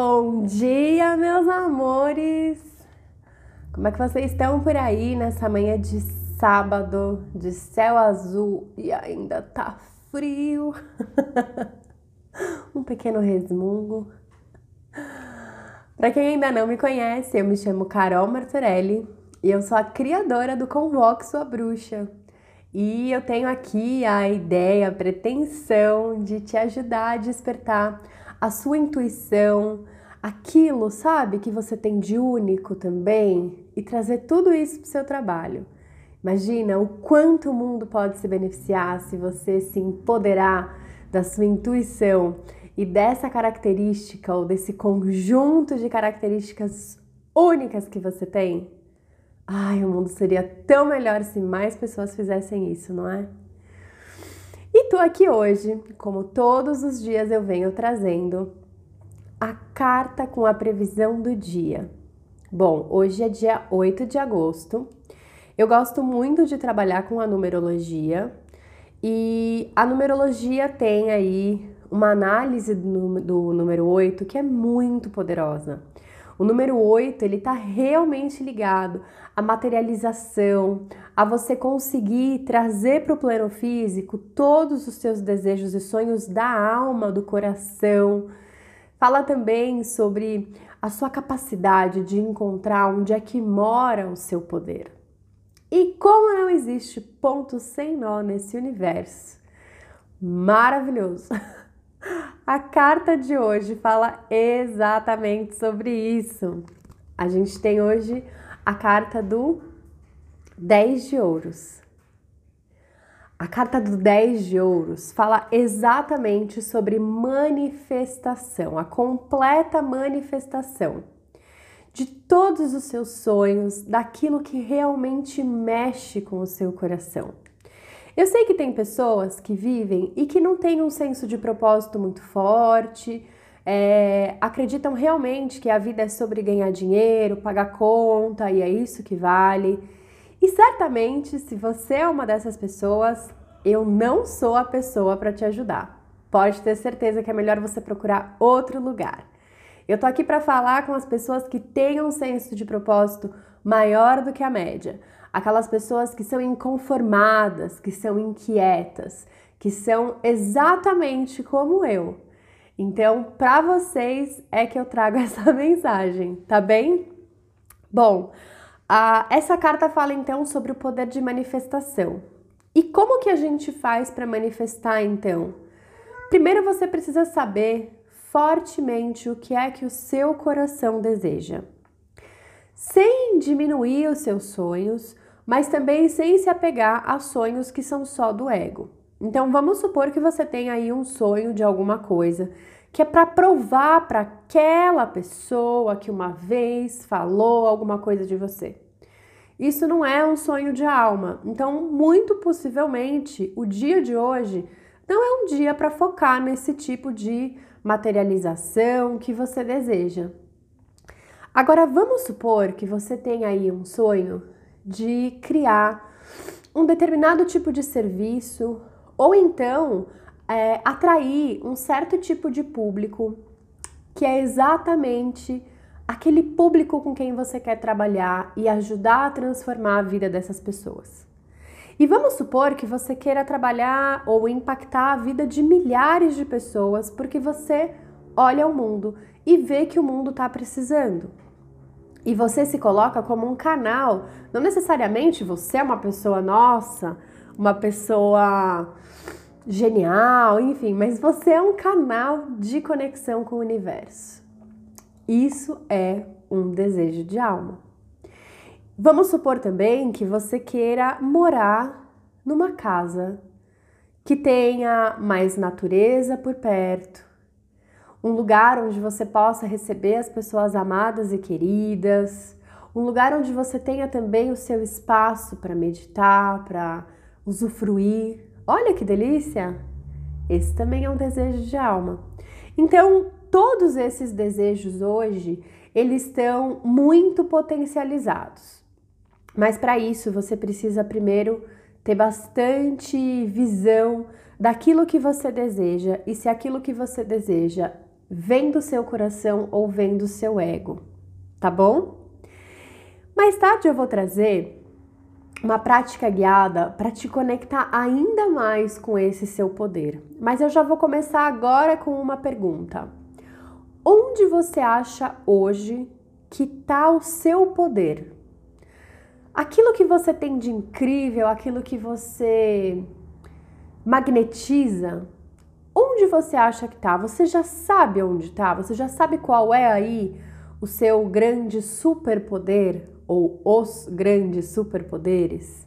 Bom dia, meus amores! Como é que vocês estão por aí nessa manhã de sábado, de céu azul e ainda tá frio? um pequeno resmungo. Para quem ainda não me conhece, eu me chamo Carol Martorelli e eu sou a criadora do Convoque Sua Bruxa. E eu tenho aqui a ideia, a pretensão de te ajudar a despertar a sua intuição, aquilo, sabe, que você tem de único também e trazer tudo isso para o seu trabalho. Imagina o quanto o mundo pode se beneficiar se você se empoderar da sua intuição e dessa característica ou desse conjunto de características únicas que você tem. Ai, o mundo seria tão melhor se mais pessoas fizessem isso, não é? E tô aqui hoje, como todos os dias eu venho trazendo a carta com a previsão do dia. Bom, hoje é dia 8 de agosto. Eu gosto muito de trabalhar com a numerologia e a numerologia tem aí uma análise do, do número 8 que é muito poderosa. O número 8, ele está realmente ligado à materialização, a você conseguir trazer para o plano físico todos os seus desejos e sonhos da alma, do coração. Fala também sobre a sua capacidade de encontrar onde é que mora o seu poder. E como não existe ponto sem nó nesse universo, maravilhoso! A carta de hoje fala exatamente sobre isso. A gente tem hoje a carta do 10 de ouros. A carta do 10 de ouros fala exatamente sobre manifestação, a completa manifestação de todos os seus sonhos, daquilo que realmente mexe com o seu coração. Eu sei que tem pessoas que vivem e que não têm um senso de propósito muito forte, é, acreditam realmente que a vida é sobre ganhar dinheiro, pagar conta e é isso que vale. E certamente, se você é uma dessas pessoas, eu não sou a pessoa para te ajudar. Pode ter certeza que é melhor você procurar outro lugar. Eu tô aqui para falar com as pessoas que têm um senso de propósito maior do que a média aquelas pessoas que são inconformadas, que são inquietas, que são exatamente como eu. Então, para vocês é que eu trago essa mensagem, tá bem? Bom, a, essa carta fala então sobre o poder de manifestação. E como que a gente faz para manifestar então? Primeiro você precisa saber fortemente o que é que o seu coração deseja. Sem diminuir os seus sonhos, mas também sem se apegar a sonhos que são só do ego. Então vamos supor que você tem aí um sonho de alguma coisa que é para provar para aquela pessoa que uma vez falou alguma coisa de você. Isso não é um sonho de alma. Então, muito possivelmente, o dia de hoje não é um dia para focar nesse tipo de materialização que você deseja. Agora, vamos supor que você tem aí um sonho de criar um determinado tipo de serviço ou então é, atrair um certo tipo de público que é exatamente aquele público com quem você quer trabalhar e ajudar a transformar a vida dessas pessoas. E vamos supor que você queira trabalhar ou impactar a vida de milhares de pessoas porque você olha o mundo e vê que o mundo está precisando e você se coloca como um canal, não necessariamente você é uma pessoa nossa, uma pessoa genial, enfim, mas você é um canal de conexão com o universo. Isso é um desejo de alma. Vamos supor também que você queira morar numa casa que tenha mais natureza por perto, um lugar onde você possa receber as pessoas amadas e queridas, um lugar onde você tenha também o seu espaço para meditar, para usufruir. Olha que delícia! Esse também é um desejo de alma. Então, todos esses desejos hoje, eles estão muito potencializados. Mas para isso, você precisa primeiro ter bastante visão daquilo que você deseja e se aquilo que você deseja vem do seu coração ou vem do seu ego, tá bom? Mais tarde eu vou trazer uma prática guiada para te conectar ainda mais com esse seu poder. Mas eu já vou começar agora com uma pergunta. Onde você acha hoje que está o seu poder? Aquilo que você tem de incrível, aquilo que você magnetiza, onde você acha que está? Você já sabe onde está? Você já sabe qual é aí o seu grande superpoder ou os grandes superpoderes?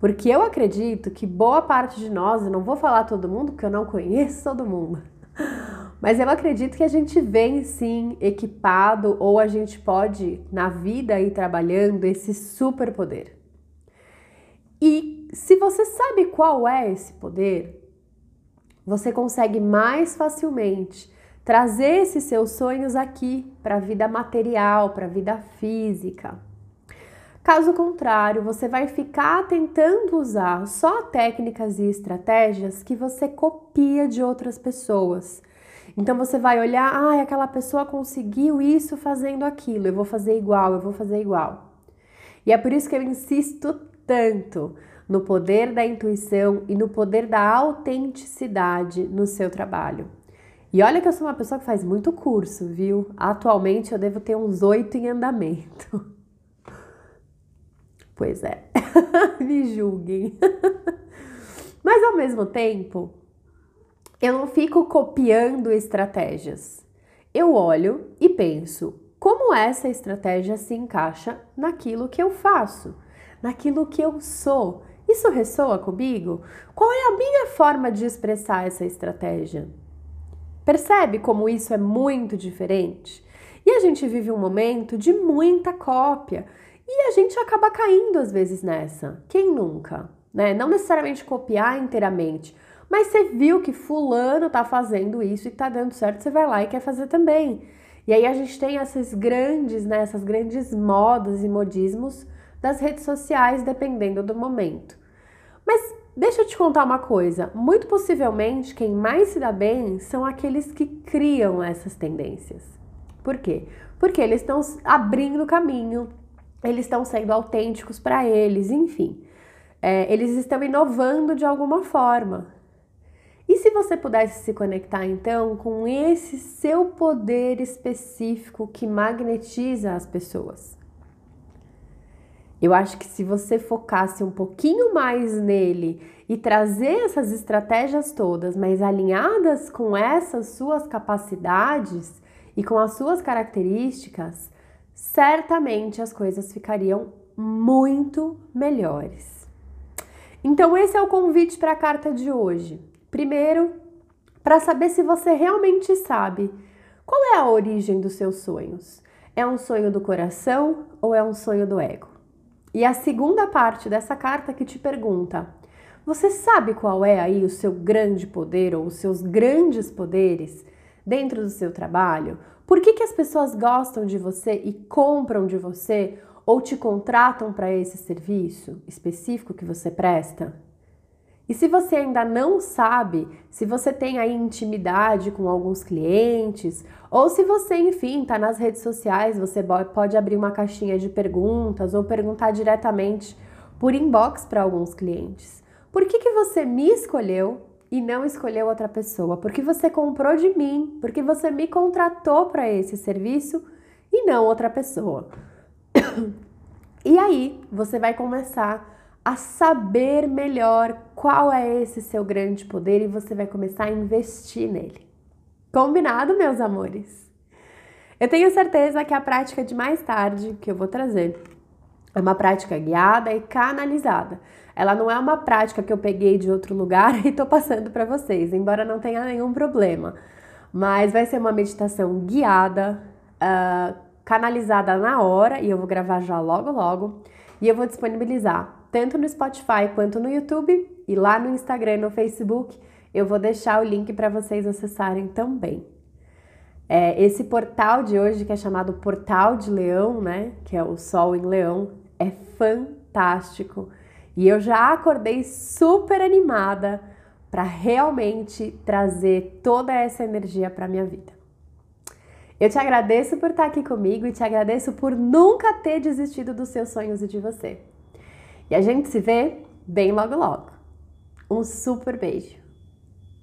Porque eu acredito que boa parte de nós, eu não vou falar todo mundo, porque eu não conheço todo mundo, mas eu acredito que a gente vem sim equipado ou a gente pode na vida ir trabalhando esse superpoder. E se você sabe qual é esse poder, você consegue mais facilmente trazer esses seus sonhos aqui para a vida material, para a vida física. Caso contrário, você vai ficar tentando usar só técnicas e estratégias que você copia de outras pessoas. Então você vai olhar, ah, aquela pessoa conseguiu isso fazendo aquilo, eu vou fazer igual, eu vou fazer igual. E é por isso que eu insisto tanto no poder da intuição e no poder da autenticidade no seu trabalho. E olha que eu sou uma pessoa que faz muito curso, viu? Atualmente eu devo ter uns oito em andamento. Pois é, me julguem. Mas ao mesmo tempo, eu não fico copiando estratégias. Eu olho e penso como essa estratégia se encaixa naquilo que eu faço, naquilo que eu sou. Isso ressoa comigo? Qual é a minha forma de expressar essa estratégia? Percebe como isso é muito diferente? E a gente vive um momento de muita cópia e a gente acaba caindo às vezes nessa. Quem nunca? Né? Não necessariamente copiar inteiramente, mas você viu que fulano tá fazendo isso e tá dando certo, você vai lá e quer fazer também. E aí a gente tem essas grandes, né, essas grandes modas e modismos das redes sociais, dependendo do momento. Mas deixa eu te contar uma coisa: muito possivelmente quem mais se dá bem são aqueles que criam essas tendências. Por quê? Porque eles estão abrindo caminho, eles estão sendo autênticos para eles, enfim. É, eles estão inovando de alguma forma. E se você pudesse se conectar então com esse seu poder específico que magnetiza as pessoas? Eu acho que se você focasse um pouquinho mais nele e trazer essas estratégias todas, mas alinhadas com essas suas capacidades e com as suas características, certamente as coisas ficariam muito melhores. Então, esse é o convite para a carta de hoje. Primeiro, para saber se você realmente sabe qual é a origem dos seus sonhos. É um sonho do coração ou é um sonho do ego? E a segunda parte dessa carta que te pergunta: você sabe qual é aí o seu grande poder ou os seus grandes poderes dentro do seu trabalho? Por que, que as pessoas gostam de você e compram de você ou te contratam para esse serviço específico que você presta? E se você ainda não sabe, se você tem aí intimidade com alguns clientes, ou se você, enfim, está nas redes sociais, você pode abrir uma caixinha de perguntas ou perguntar diretamente por inbox para alguns clientes. Por que, que você me escolheu e não escolheu outra pessoa? Porque você comprou de mim, porque você me contratou para esse serviço e não outra pessoa. e aí você vai começar a saber melhor qual é esse seu grande poder e você vai começar a investir nele. Combinado, meus amores? Eu tenho certeza que a prática de mais tarde que eu vou trazer é uma prática guiada e canalizada. Ela não é uma prática que eu peguei de outro lugar e tô passando para vocês, embora não tenha nenhum problema. Mas vai ser uma meditação guiada, uh, canalizada na hora, e eu vou gravar já logo logo, e eu vou disponibilizar tanto no Spotify quanto no YouTube e lá no Instagram e no Facebook. Eu vou deixar o link para vocês acessarem também. É, esse portal de hoje, que é chamado Portal de Leão, né? Que é o Sol em Leão, é fantástico. E eu já acordei super animada para realmente trazer toda essa energia para minha vida. Eu te agradeço por estar aqui comigo e te agradeço por nunca ter desistido dos seus sonhos e de você. E a gente se vê bem logo logo. Um super beijo!